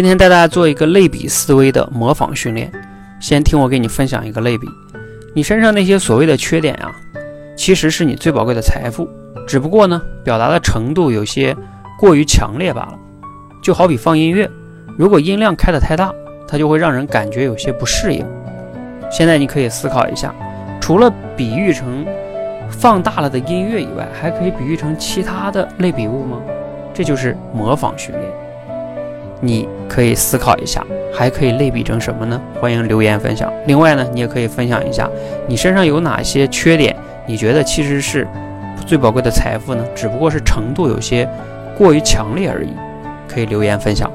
今天带大家做一个类比思维的模仿训练。先听我给你分享一个类比：你身上那些所谓的缺点啊，其实是你最宝贵的财富，只不过呢，表达的程度有些过于强烈罢了。就好比放音乐，如果音量开得太大，它就会让人感觉有些不适应。现在你可以思考一下，除了比喻成放大了的音乐以外，还可以比喻成其他的类比物吗？这就是模仿训练。你可以思考一下，还可以类比成什么呢？欢迎留言分享。另外呢，你也可以分享一下你身上有哪些缺点，你觉得其实是最宝贵的财富呢？只不过是程度有些过于强烈而已。可以留言分享。